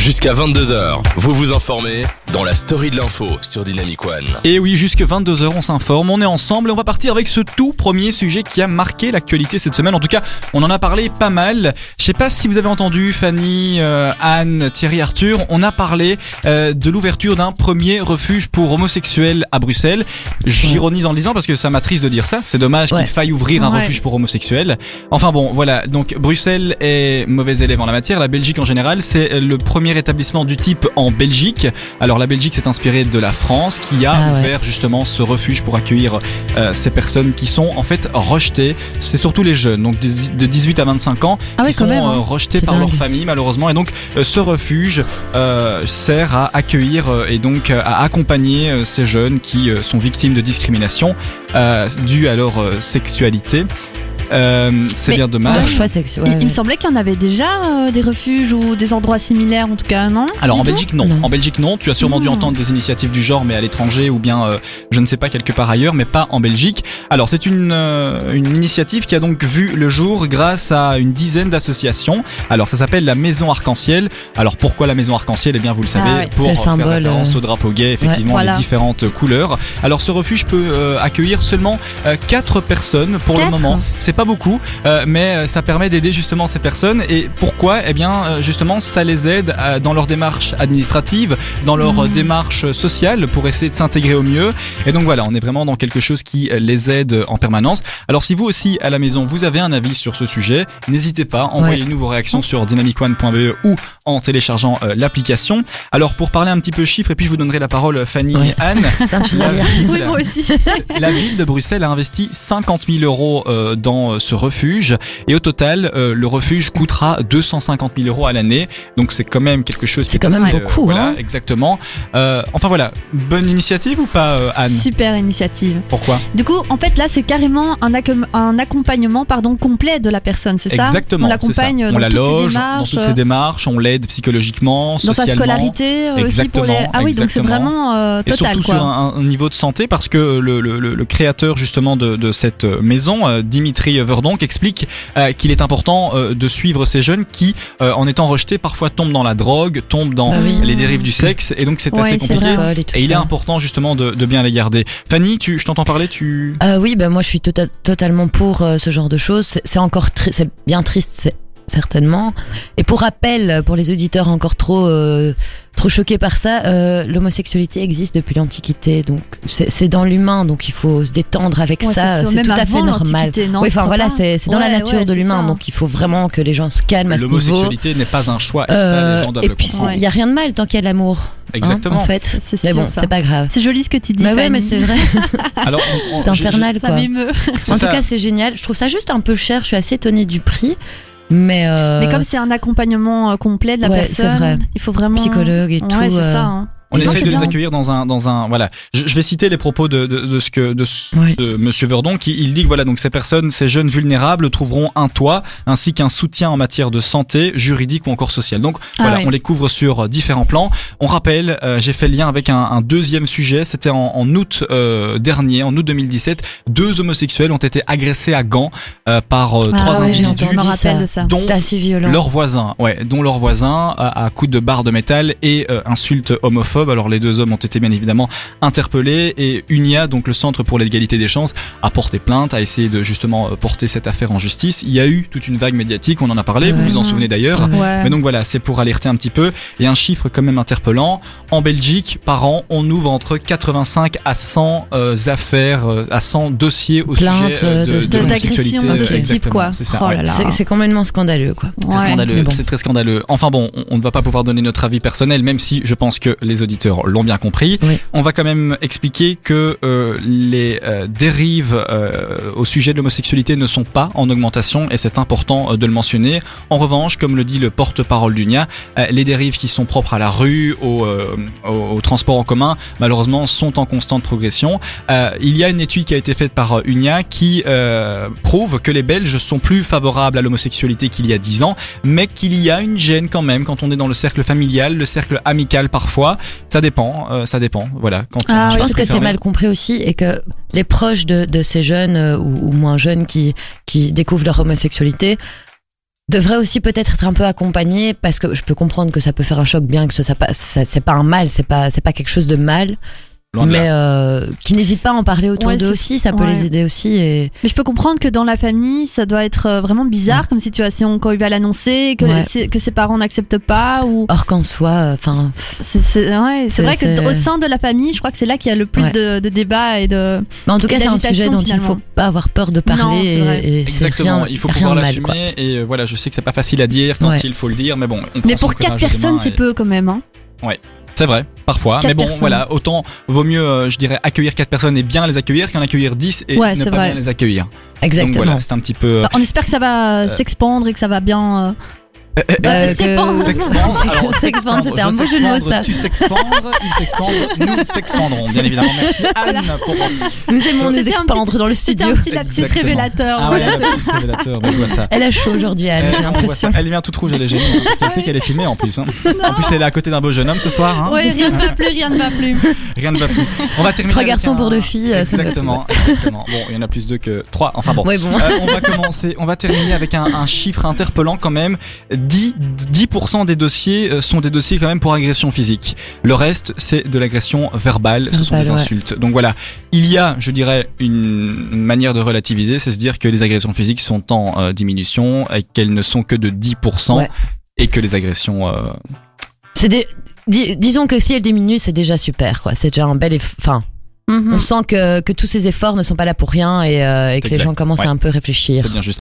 Jusqu'à 22h, vous vous informez dans la story de l'info sur Dynamic One. Et oui, jusque 22h, on s'informe, on est ensemble et on va partir avec ce tout premier sujet qui a marqué l'actualité cette semaine. En tout cas, on en a parlé pas mal. Je sais pas si vous avez entendu, Fanny, euh, Anne, Thierry, Arthur, on a parlé euh, de l'ouverture d'un premier refuge pour homosexuels à Bruxelles. J'ironise en le disant parce que ça m'attriste de dire ça. C'est dommage Ouais. qu'il faille ouvrir un Ouais. refuge pour homosexuels. Enfin bon, voilà. Donc Bruxelles est mauvais élève en la matière. La Belgique en général, c'est le premier établissement du type en Belgique. Alors la Belgique s'est inspirée de la France qui a Ah ouais. ouvert justement ce refuge pour accueillir euh, ces personnes qui sont en fait rejetées. C'est surtout les jeunes, donc de de 18 à 25 ans, Ah qui sont même, hein. euh, rejetés par leur famille malheureusement. Et donc euh, ce refuge sert à accueillir et donc à accompagner ces jeunes qui sont victimes de discrimination due à leur sexualité. Euh, c'est bien dommage. choix sexuel. Il, il me semblait qu'il y en avait déjà euh, des refuges ou des endroits similaires, en tout cas, non Alors Du en Belgique non. Non. En Belgique non. Tu as sûrement dû Ah. entendre des initiatives du genre, mais à l'étranger ou bien euh, je ne sais pas quelque part ailleurs, mais pas en Belgique. Alors c'est une euh, une initiative qui a donc vu le jour grâce à une dizaine d'associations. Alors ça s'appelle la Maison Arc-en-Ciel. Alors pourquoi la Maison Arc-en-Ciel? Eh bien vous le savez Ah ouais. pour C'est le faire symbole, référence euh, au drapeau gay, effectivement voilà. les différentes couleurs. Alors ce refuge peut euh, accueillir seulement euh, quatre personnes pour Quatre le moment? C'est pas beaucoup, euh, mais euh, ça permet d'aider justement ces personnes. Et pourquoi? Eh bien, euh, justement, ça les aide dans leur démarche administrative, dans leur euh, démarche sociale pour essayer de s'intégrer au mieux. Et donc voilà, on est vraiment dans quelque chose qui les aide en permanence. Alors si vous aussi à la maison vous avez un avis sur ce sujet, n'hésitez pas, envoyez-nous vos réactions sur dynamicone.be ou en téléchargeant euh, l'application. Alors pour parler un petit peu chiffres, et puis je vous donnerai la parole Fanny Ouais. et Anne. La ville- Oui, moi aussi. la ville de Bruxelles a investi 50 000 euros euh, dans euh, ce refuge et au total, euh, le refuge coûtera 250 000 euros à l'année. Donc c'est quand même quelque chose. qui C'est est quand même assez, beaucoup, voilà, hein. exactement. Euh, enfin voilà, bonne initiative ou pas, euh, Anne? Super initiative. Pourquoi? Du coup, en fait, là, c'est carrément un, un accompagnement pardon, complet de la personne, c'est ça? Exactement. On l'accompagne On dans la toutes ses loge, démarches, dans toutes ses démarches, on l'aide psychologiquement, dans sa socialement. scolarité euh, aussi pour les. Ah oui, donc c'est vraiment euh, Et total, surtout quoi. sur un, un niveau de santé parce que le, le, le- le créateur justement de, de cette maison, euh, Dimitri Verdonk, explique euh, qu'il est important euh, de suivre ces jeunes qui, euh, en étant rejetés, parfois tombent dans la drogue, tombent dans Bah oui. les dérives du sexe et donc c'est Ouais, assez compliqué. vrai. Et il est important justement de, de bien les garder. Fanny, tu, je t'entends parler, tu... Oui, ben moi je suis tota- totalement pour ce genre de choses. C'est- encore tri- c'est bien triste, c'est certainement. Et pour rappel, pour les auditeurs encore trop trop choqués par ça, euh, l'homosexualité existe depuis l'Antiquité, donc c'est dans l'humain, donc il faut se détendre avec Ouais, ça. C'est tout à fait normal. non, Oui, enfin voilà, c'est dans la nature ouais, de l'humain, ça. donc il faut vraiment que les gens se calment à ce niveau. L'homosexualité n'est pas un choix et ça Euh, les gens doivent et le puis il y a rien de mal tant qu'il y a de l'amour. hein, Exactement. en fait, C'est- c'est mais sûr, bon, ça. c'est pas grave. C'est joli ce que tu dis. Bah ouais, mais c'est vrai. Alors, C'est infernal Ça quoi. m'émeut. c'est En ça. tout cas, c'est génial. Je trouve ça juste un peu cher. Je suis assez étonnée du prix. Mais, euh, Mais comme c'est un accompagnement euh, complet de la Ouais, c'est personne, vrai. il faut vraiment. psychologue et tout. Ouais, c'est euh, ça. hein. On Non, essaie c'est de les accueillir dans un, dans un, voilà. Je, je vais citer les propos de, de, de ce que, de, ce- Oui. de Monsieur Verdon, qui il dit que voilà, donc ces personnes, ces jeunes vulnérables trouveront un toit ainsi qu'un soutien en matière de santé, juridique ou encore social. Donc Ah voilà, oui. on les couvre sur euh, différents plans. On rappelle, euh, j'ai fait le lien avec un, un deuxième sujet. C'était en, en août euh, dernier, en août 2017, deux homosexuels ont été agressés à Gand euh, par euh, Ah trois ouais, individus, de ça. dont assez violent. leurs voisins, ouais, dont leurs voisins à, à coups de barre de métal et euh, insultes Alors les deux hommes ont été bien évidemment interpellés et UNIA, donc le Centre pour l'égalité des chances, a porté plainte, a essayé de justement euh, porter cette affaire en justice. Il y a eu toute une vague médiatique, on en a parlé, vous Ouais. vous en souvenez d'ailleurs. Ouais. Mais donc voilà, c'est pour alerter un petit peu. Et un chiffre quand même interpellant. En Belgique, par an, on ouvre entre 85 à 100 euh, affaires, euh, à 100 dossiers au Plaintes, sujet de, de- de de- l'homosexualité. d'agression de ce type, quoi. C'est ça. Oh ouais. là là. C'est c'est complètement scandaleux, quoi. C'est Ouais. scandaleux, bon. c'est très scandaleux. Enfin bon, on, on ne va pas pouvoir donner notre avis personnel, même si je pense que les auditeurs l'ont bien compris. Oui. On va quand même expliquer que euh, les euh, dérives euh, au sujet de l'homosexualité ne sont pas en augmentation et c'est important de le mentionner. En revanche, comme le dit le porte-parole d'UNIA, euh, les dérives qui sont propres à la rue, au, au, au transport en commun, malheureusement, sont en constante progression. Il y a une étude qui a été faite par UNIA qui prouve que les Belges sont plus favorables à l'homosexualité qu'il y a 10 ans, mais qu'il y a une gêne quand même quand on est dans le cercle familial, le cercle amical parfois. Ça dépend, euh, ça dépend. Voilà. Quand Ah Je oui, pense que c'est mal compris aussi et que les proches de, de ces jeunes euh, ou, ou moins jeunes qui, qui découvrent leur homosexualité devrait aussi peut-être être un peu accompagné parce que je peux comprendre que ça peut faire un choc bien que ce pas ça- c'est pas un mal c'est pas c'est pas quelque chose de mal. Mais euh, qui n'hésitent pas à en parler autour Ouais, d'eux aussi ça peut ouais. les aider aussi et Mais je peux comprendre que dans la famille, ça doit être euh, vraiment bizarre comme situation quand il va l'annoncer, que, Ouais. ses parents n'acceptent pas ou. or qu'en soit enfin C'est ouais, vrai que c'est- au sein de la famille, je crois que c'est là qu'il y a le plus Ouais. de, de débats et de. mais en tout cas c'est un sujet dont il finalement. faut pas avoir peur de parler Non, et, et c'est Exactement, rien, il faut pouvoir l'assumer et euh, voilà, je sais que c'est pas facile à dire quand Ouais. il faut le dire, mais bon. on Mais pour quatre personnes, c'est peu quand même. Hein. C'est vrai, parfois. Mais bon, personnes. voilà, autant vaut mieux, euh, je dirais, accueillir quatre personnes et bien les accueillir qu'en accueillir 10 et Ouais, ne pas vrai. bien les accueillir. exactement Donc voilà, c'est un petit peu. euh, Bah, on espère que ça va s'expandre et que ça va bien. Euh, Euh, Bah, pas- S'expandre. Alors, S'expandre, c'était un beau jeu de mots, ça. Tu s'expandres, il s'expandre, nous s'expandrons, bien évidemment. Merci Anne pour. nous aimons nous C'était expandre dans le C'était studio un petit lapsus révélateur. Ah ouais, révélateur, ça. elle a chaud aujourd'hui Anne Euh, j'ai l'impression. Elle vient toute rouge, elle est gênée, hein, parce qu'elle sait qu'elle est filmée en plus. hein. En plus, elle est à côté d'un beau jeune homme ce soir. hein. Ouais, rien ne va plus, rien ne va plus. Rien ne va plus. On va terminer. Trois avec garçons pour deux filles, euh, Exactement. Bon, il y en a plus deux que trois. Enfin bon. Euh, on va commencer, on va terminer avec un chiffre interpellant quand même. 10, 10% des dossiers euh, sont des dossiers quand même pour agression physique. Le reste, c'est de l'agression verbale, ce sont des insultes. Donc voilà, il y a, je dirais, une manière de relativiser, c'est se dire que les agressions physiques sont en euh, diminution et qu'elles ne sont que de 10% Ouais. et que les agressions... euh, C'est des- dis- disons que si elle diminue, c'est déjà super, quoi. C'est déjà un bel eff- Enfin, Mhm. on sent que, que tous ces efforts ne sont pas là pour rien et, euh, et que les gens commencent Ouais. à un peu réfléchir. c'est bien juste.